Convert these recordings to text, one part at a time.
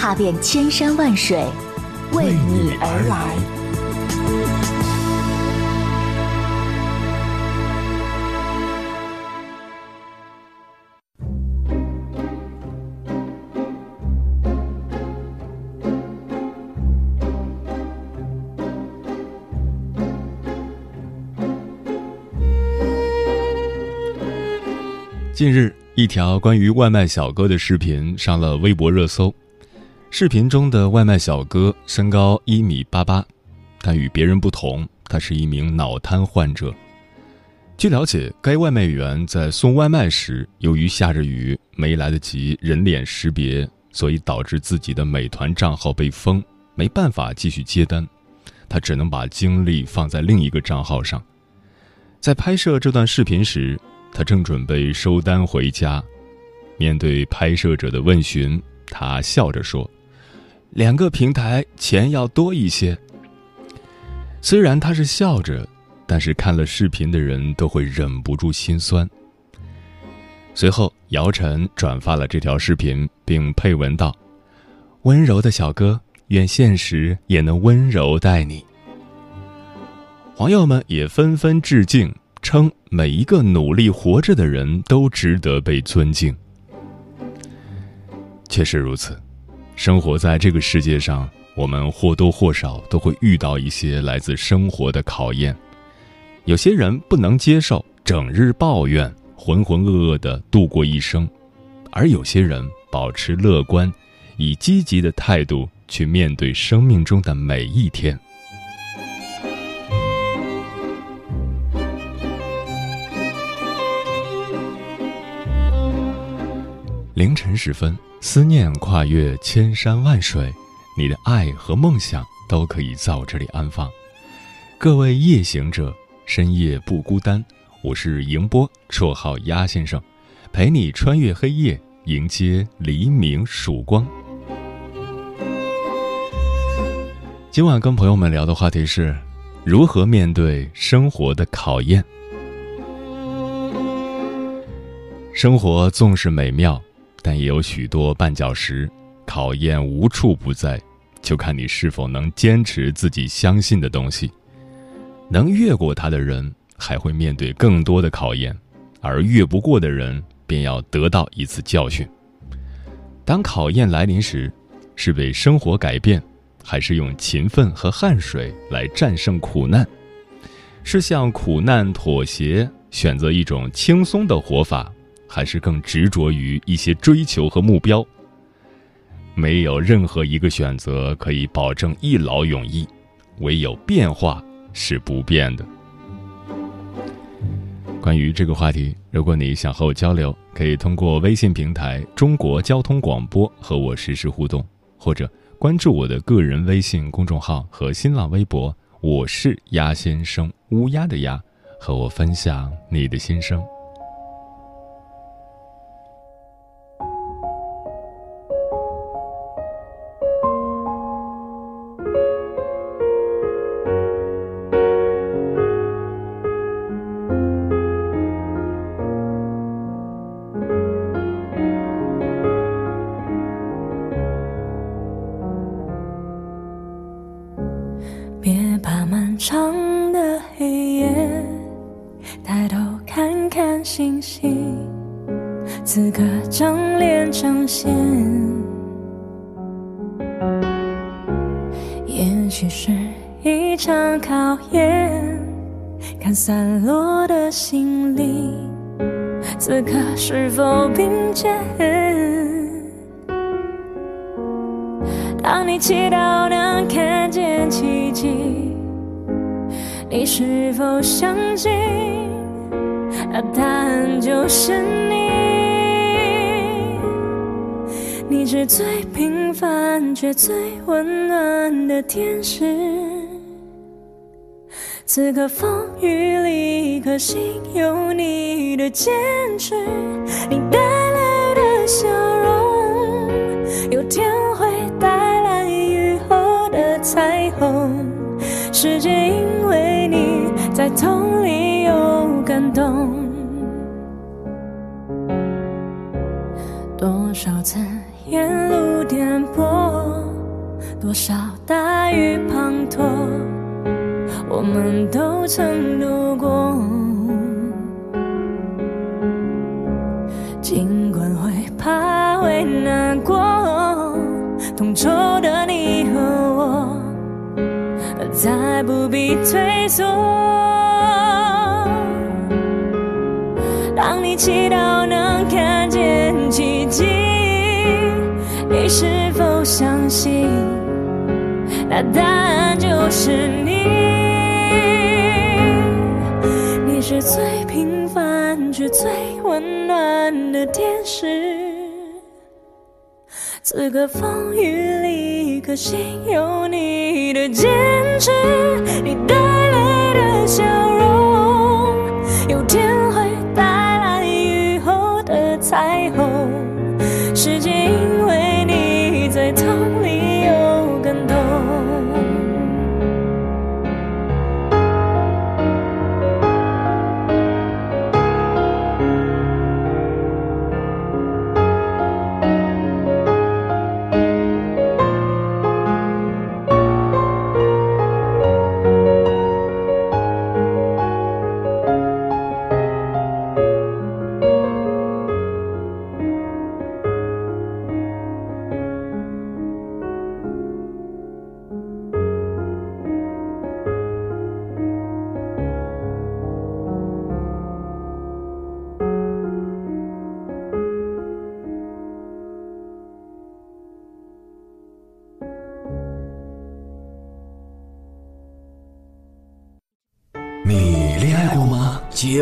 踏遍千山万水，为你而来。近日，一条关于外卖小哥的视频上了微博热搜。视频中的外卖小哥身高一米八八，但与别人不同，他是一名脑瘫患者。据了解，该外卖员在送外卖时，由于下着雨，没来得及人脸识别，所以导致自己的美团账号被封，没办法继续接单。他只能把精力放在另一个账号上。在拍摄这段视频时，他正准备收单回家。面对拍摄者的问询，他笑着说。两个平台钱要多一些。虽然他是笑着，但是看了视频的人都会忍不住心酸。随后，姚晨转发了这条视频，并配文道：“温柔的小哥，愿现实也能温柔待你。”网友们也纷纷致敬，称每一个努力活着的人都值得被尊敬。确实如此。生活在这个世界上，我们或多或少都会遇到一些来自生活的考验。有些人不能接受，整日抱怨，浑浑噩噩的度过一生；而有些人保持乐观，以积极的态度去面对生命中的每一天。凌晨时分。思念跨越千山万水，你的爱和梦想都可以在我这里安放。各位夜行者，深夜不孤单。我是迎波，绰号鸭先生，陪你穿越黑夜，迎接黎明曙光。今晚跟朋友们聊的话题是：如何面对生活的考验。生活纵是美妙。但也有许多绊脚石，考验无处不在，就看你是否能坚持自己相信的东西。能越过它的人，还会面对更多的考验；而越不过的人，便要得到一次教训。当考验来临时，是被生活改变，还是用勤奋和汗水来战胜苦难？是向苦难妥协，选择一种轻松的活法？还是更执着于一些追求和目标。没有任何一个选择可以保证一劳永逸，唯有变化是不变的。关于这个话题，如果你想和我交流，可以通过微信平台“中国交通广播”和我实时互动，或者关注我的个人微信公众号和新浪微博“我是鸭先生”（乌鸦的鸭），和我分享你的心声。你，此刻是否并肩？当你祈祷能看见奇迹，你是否相信？那答案就是你。你是最平凡却最温暖的天使。此刻风雨里，可心有你的坚持，你带来的笑容，有天会带来雨后的彩虹。世界因为你在痛里有感动，多少次沿路颠簸，多少大雨滂沱。我们都曾度过，尽管会怕会难过，同桌的你和我，再不必退缩。当你祈祷能看见奇迹，你是否相信？那答案就是你。最平凡却最温暖的天使。此刻风雨里，可心有你的坚持，你带来的笑容，有天会带来雨后的彩虹。世界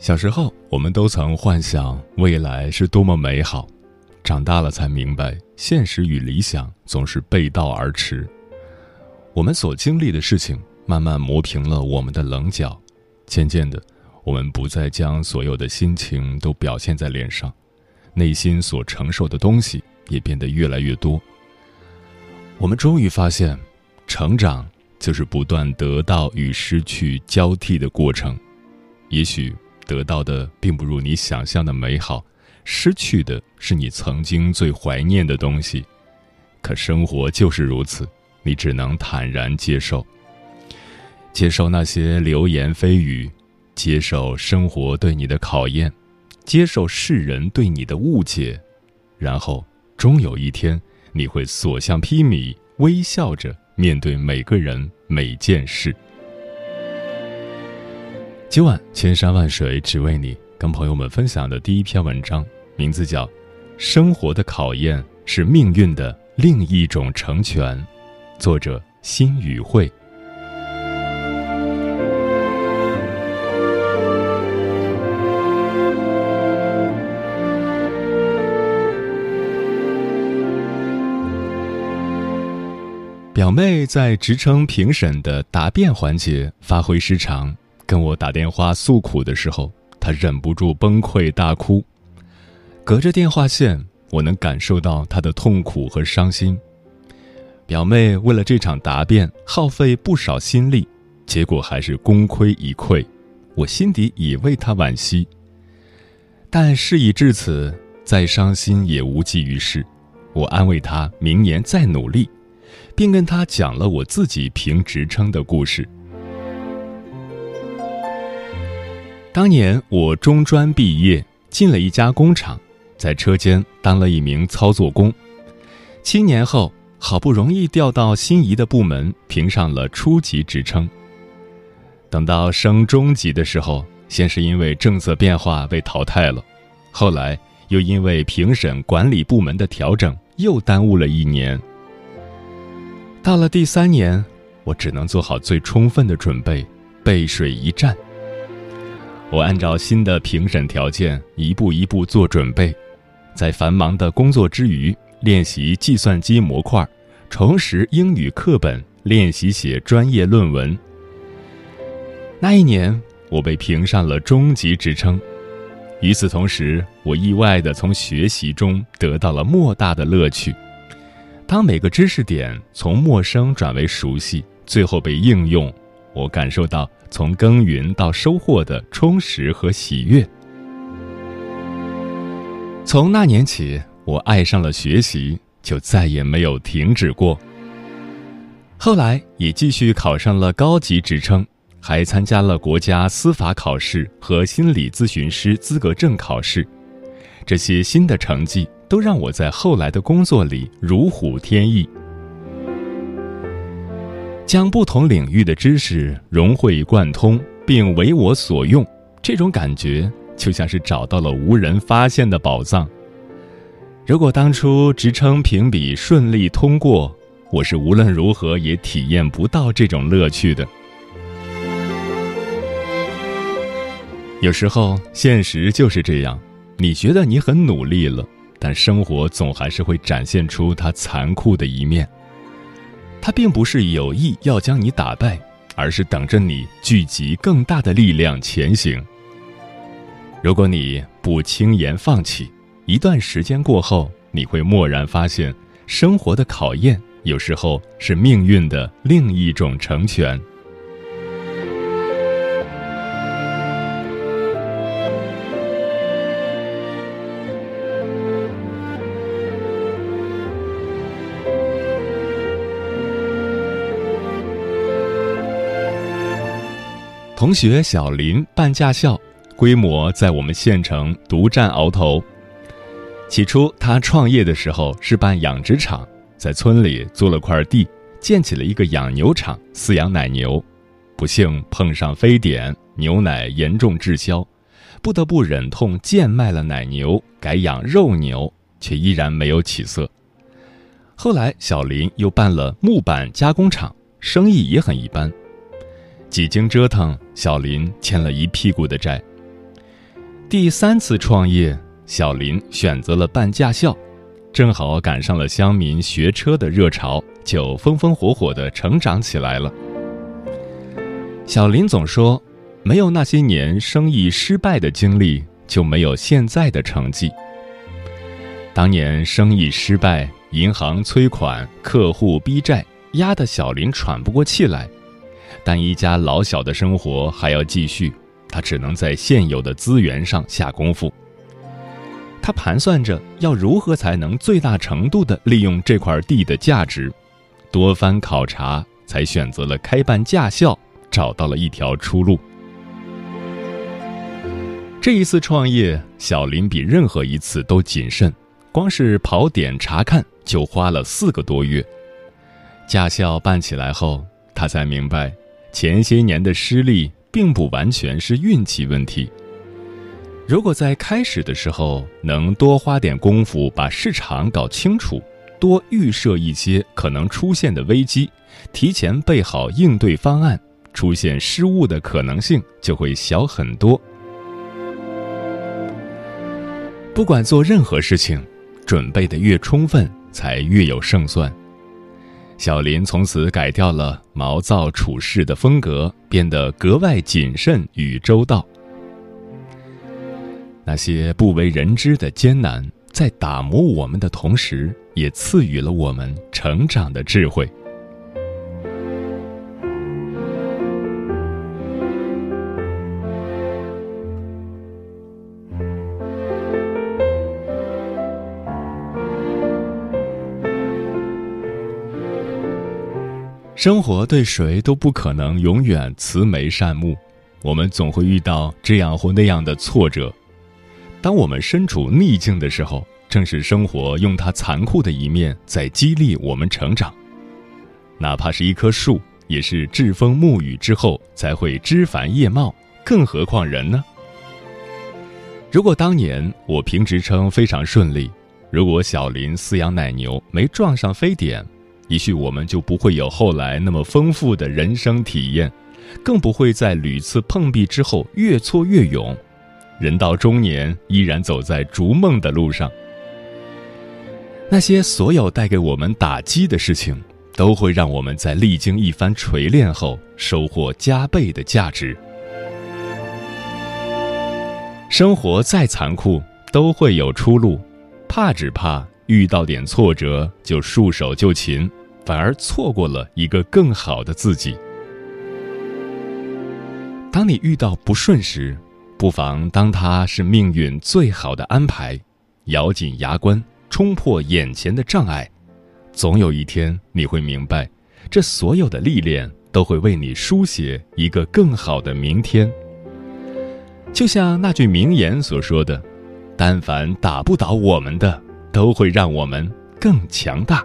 小时候，我们都曾幻想未来是多么美好，长大了才明白，现实与理想总是背道而驰。我们所经历的事情，慢慢磨平了我们的棱角，渐渐的，我们不再将所有的心情都表现在脸上，内心所承受的东西也变得越来越多。我们终于发现，成长就是不断得到与失去交替的过程，也许。得到的并不如你想象的美好，失去的是你曾经最怀念的东西。可生活就是如此，你只能坦然接受，接受那些流言蜚语，接受生活对你的考验，接受世人对你的误解，然后终有一天，你会所向披靡，微笑着面对每个人每件事。今晚千山万水只为你，跟朋友们分享的第一篇文章，名字叫《生活的考验是命运的另一种成全》，作者辛宇慧。表妹在职称评审的答辩环节发挥失常，跟我打电话诉苦的时候，她忍不住崩溃大哭。隔着电话线，我能感受到她的痛苦和伤心。表妹为了这场答辩耗费不少心力，结果还是功亏一篑，我心底也为她惋惜。但事已至此，再伤心也无济于事。我安慰她明年再努力。并跟他讲了我自己评职称的故事。当年我中专毕业，进了一家工厂，在车间当了一名操作工。七年后，好不容易调到心仪的部门，评上了初级职称。等到升中级的时候，先是因为政策变化被淘汰了，后来又因为评审管理部门的调整，又耽误了一年。到了第三年，我只能做好最充分的准备，背水一战。我按照新的评审条件一步一步做准备，在繁忙的工作之余练习计算机模块，重拾英语课本，练习写专业论文。那一年，我被评上了中级职称。与此同时，我意外地从学习中得到了莫大的乐趣。当每个知识点从陌生转为熟悉，最后被应用，我感受到从耕耘到收获的充实和喜悦。从那年起，我爱上了学习，就再也没有停止过。后来也继续考上了高级职称，还参加了国家司法考试和心理咨询师资格证考试。这些新的成绩。都让我在后来的工作里如虎添翼，将不同领域的知识融会贯通并为我所用，这种感觉就像是找到了无人发现的宝藏。如果当初职称评比顺利通过，我是无论如何也体验不到这种乐趣的。有时候，现实就是这样，你觉得你很努力了。但生活总还是会展现出它残酷的一面。并不是有意要将你打败，而是等着你聚集更大的力量前行。如果你不轻言放弃，一段时间过后，你会蓦然发现，生活的考验有时候是命运的另一种成全。同学小林办驾校，规模在我们县城独占鳌头。起初他创业的时候是办养殖场，在村里租了块地，建起了一个养牛场，饲养奶牛。不幸碰上非典，牛奶严重滞销，不得不忍痛贱卖了奶牛，改养肉牛，却依然没有起色。后来小林又办了木板加工厂，生意也很一般。几经折腾，小林欠了一屁股的债。第三次创业，小林选择了办驾校，正好赶上了乡民学车的热潮，就风风火火的成长起来了。小林总说：“没有那些年生意失败的经历，就没有现在的成绩。”当年生意失败，银行催款，客户逼债，压得小林喘不过气来。但一家老小的生活还要继续，他只能在现有的资源上下功夫。他盘算着要如何才能最大程度地利用这块地的价值，多番考察，才选择了开办驾校，找到了一条出路。这一次创业，小林比任何一次都谨慎，光是跑点查看就花了四个多月。驾校办起来后，他才明白。前些年的失利并不完全是运气问题。如果在开始的时候能多花点功夫把市场搞清楚，多预设一些可能出现的危机，提前备好应对方案，出现失误的可能性就会小很多。不管做任何事情，准备的越充分，才越有胜算。小林从此改掉了毛躁处事的风格，变得格外谨慎与周到。那些不为人知的艰难，在打磨我们的同时，也赐予了我们成长的智慧。生活对谁都不可能永远慈眉善目，我们总会遇到这样或那样的挫折。当我们身处逆境的时候，正是生活用它残酷的一面在激励我们成长。哪怕是一棵树，也是栉风沐雨之后才会枝繁叶茂，更何况人呢？如果当年我评职称非常顺利，如果小林饲养奶牛没撞上非典。也许我们就不会有后来那么丰富的人生体验，更不会在屡次碰壁之后越挫越勇，人到中年依然走在逐梦的路上。那些所有带给我们打击的事情，都会让我们在历经一番锤炼后收获加倍的价值。生活再残酷，都会有出路，怕只怕遇到点挫折就束手就擒。反而错过了一个更好的自己。当你遇到不顺时，不妨当它是命运最好的安排，咬紧牙关冲破眼前的障碍。总有一天你会明白，这所有的历练都会为你书写一个更好的明天。就像那句名言所说的：“但凡打不倒我们的，都会让我们更强大。”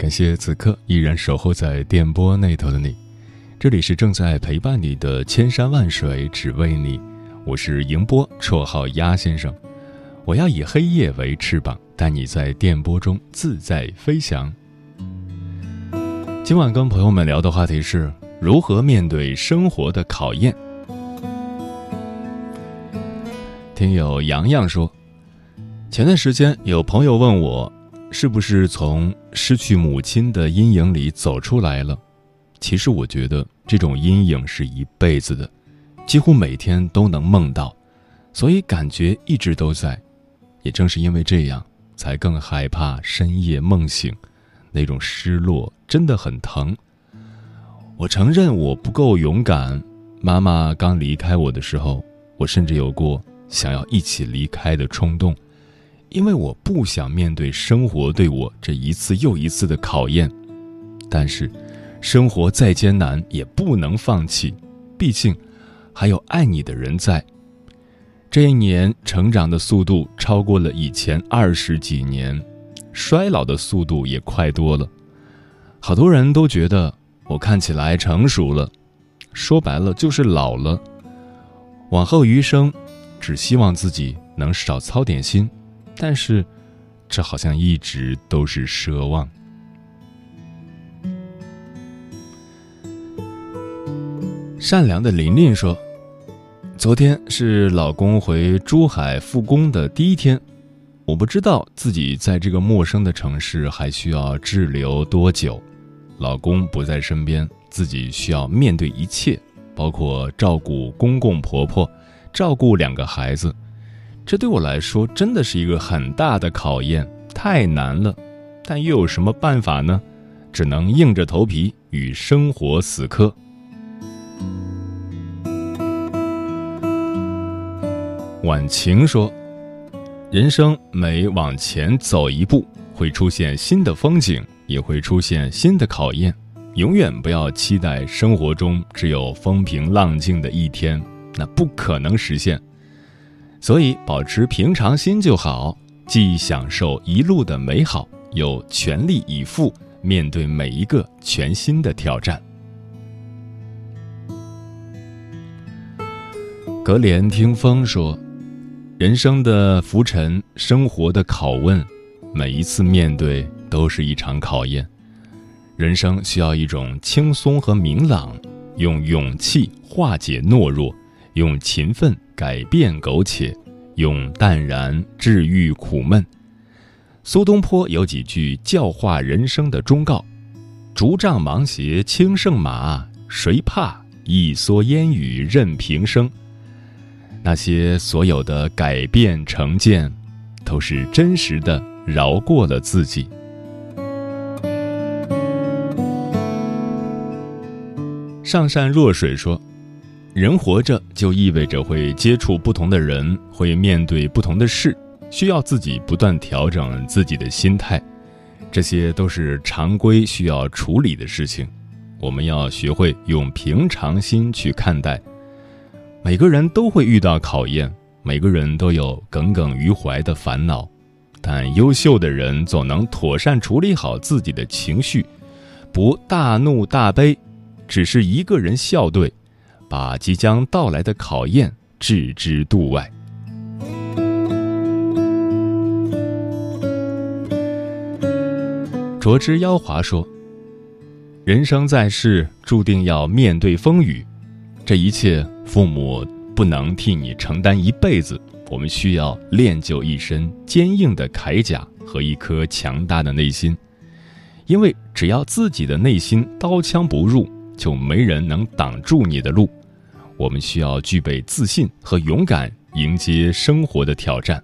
感谢此刻依然守候在电波那头的你，这里是正在陪伴你的千山万水只为你，我是迎波，绰号鸭先生。我要以黑夜为翅膀，带你在电波中自在飞翔。今晚跟朋友们聊的话题是如何面对生活的考验。听友洋洋说，前段时间有朋友问我。是不是从失去母亲的阴影里走出来了？其实我觉得这种阴影是一辈子的，几乎每天都能梦到，所以感觉一直都在。也正是因为这样，才更害怕深夜梦醒，那种失落真的很疼。我承认我不够勇敢。妈妈刚离开我的时候，我甚至有过想要一起离开的冲动。因为我不想面对生活对我这一次又一次的考验，但是，生活再艰难也不能放弃，毕竟，还有爱你的人在。这一年成长的速度超过了以前二十几年，衰老的速度也快多了。好多人都觉得我看起来成熟了，说白了就是老了。往后余生，只希望自己能少操点心。但是，这好像一直都是奢望。善良的琳琳说：“昨天是老公回珠海复工的第一天，我不知道自己在这个陌生的城市还需要滞留多久。老公不在身边，自己需要面对一切，包括照顾公公婆婆，照顾两个孩子。”这对我来说真的是一个很大的考验，太难了，但又有什么办法呢？只能硬着头皮与生活死磕。晚晴说：“人生每往前走一步，会出现新的风景，也会出现新的考验。永远不要期待生活中只有风平浪静的一天，那不可能实现。所以，保持平常心就好，既享受一路的美好，又全力以赴面对每一个全新的挑战。格连听风说：“人生的浮沉，生活的拷问，每一次面对都是一场考验。人生需要一种轻松和明朗，用勇气化解懦弱，用勤奋改变苟且，用淡然治愈苦闷。”苏东坡有几句教化人生的忠告：“竹杖芒鞋轻胜马，谁怕？一蓑烟雨任平生。”那些所有的改变成见，都是真实的饶过了自己。上善若水说：“人活着就意味着会接触不同的人，会面对不同的事，需要自己不断调整自己的心态，这些都是常规需要处理的事情。我们要学会用平常心去看待。”每个人都会遇到考验，每个人都有耿耿于怀的烦恼，但优秀的人总能妥善处理好自己的情绪，不大怒大悲，只是一个人笑对，把即将到来的考验置之度外。卓之妖华说：“人生在世，注定要面对风雨。”这一切，父母不能替你承担一辈子。我们需要练就一身坚硬的铠甲和一颗强大的内心，因为只要自己的内心刀枪不入，就没人能挡住你的路。我们需要具备自信和勇敢，迎接生活的挑战。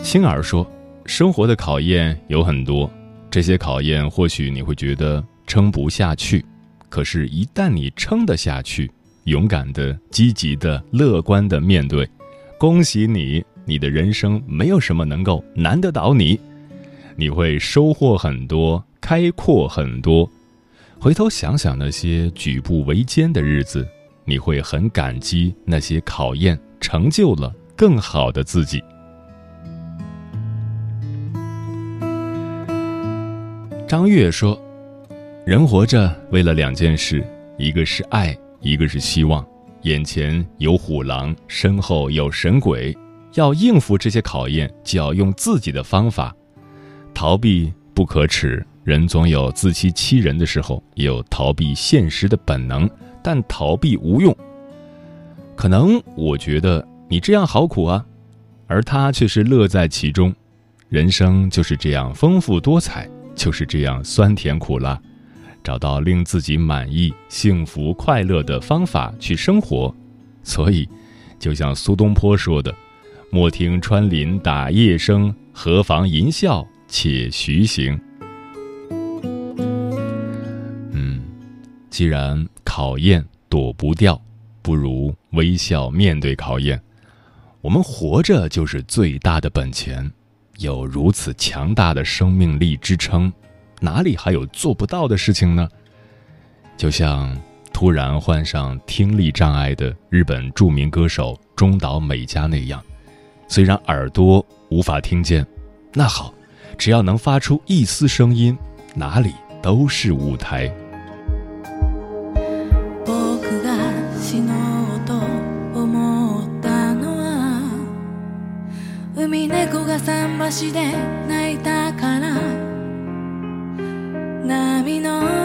青儿说：“生活的考验有很多，这些考验或许你会觉得。”撑不下去，可是，一旦你撑得下去，勇敢的、积极的、乐观的面对，恭喜你，你的人生没有什么能够难得倒你，你会收获很多，开阔很多。回头想想那些举步维艰的日子，你会很感激那些考验，成就了更好的自己。张悦说。人活着，为了两件事，一个是爱，一个是希望。眼前有虎狼，身后有神鬼，要应付这些考验，就要用自己的方法。逃避不可耻，人总有自欺欺人的时候，也有逃避现实的本能，但逃避无用。可能我觉得你这样好苦啊，而他却是乐在其中。人生就是这样丰富多彩，就是这样酸甜苦辣。找到令自己满意、幸福、快乐的方法去生活，所以，就像苏东坡说的：“莫听穿林打叶声，何妨吟啸且徐行。”既然考验躲不掉，不如微笑面对考验。我们活着就是最大的本钱，有如此强大的生命力支撑。哪里还有做不到的事情呢？就像突然患上听力障碍的日本著名歌手中岛美嘉那样，虽然耳朵无法听见，那好，只要能发出一丝声音，哪里都是舞台。嵐で泣いたから。波の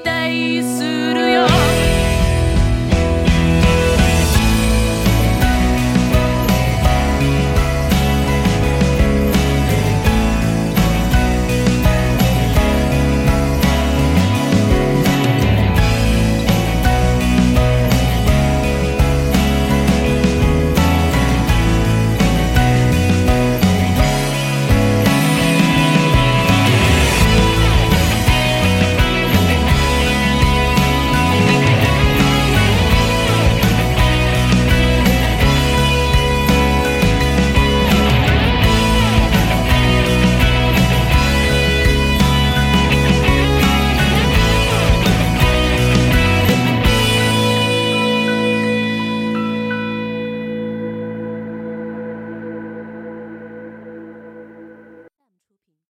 期待するよ。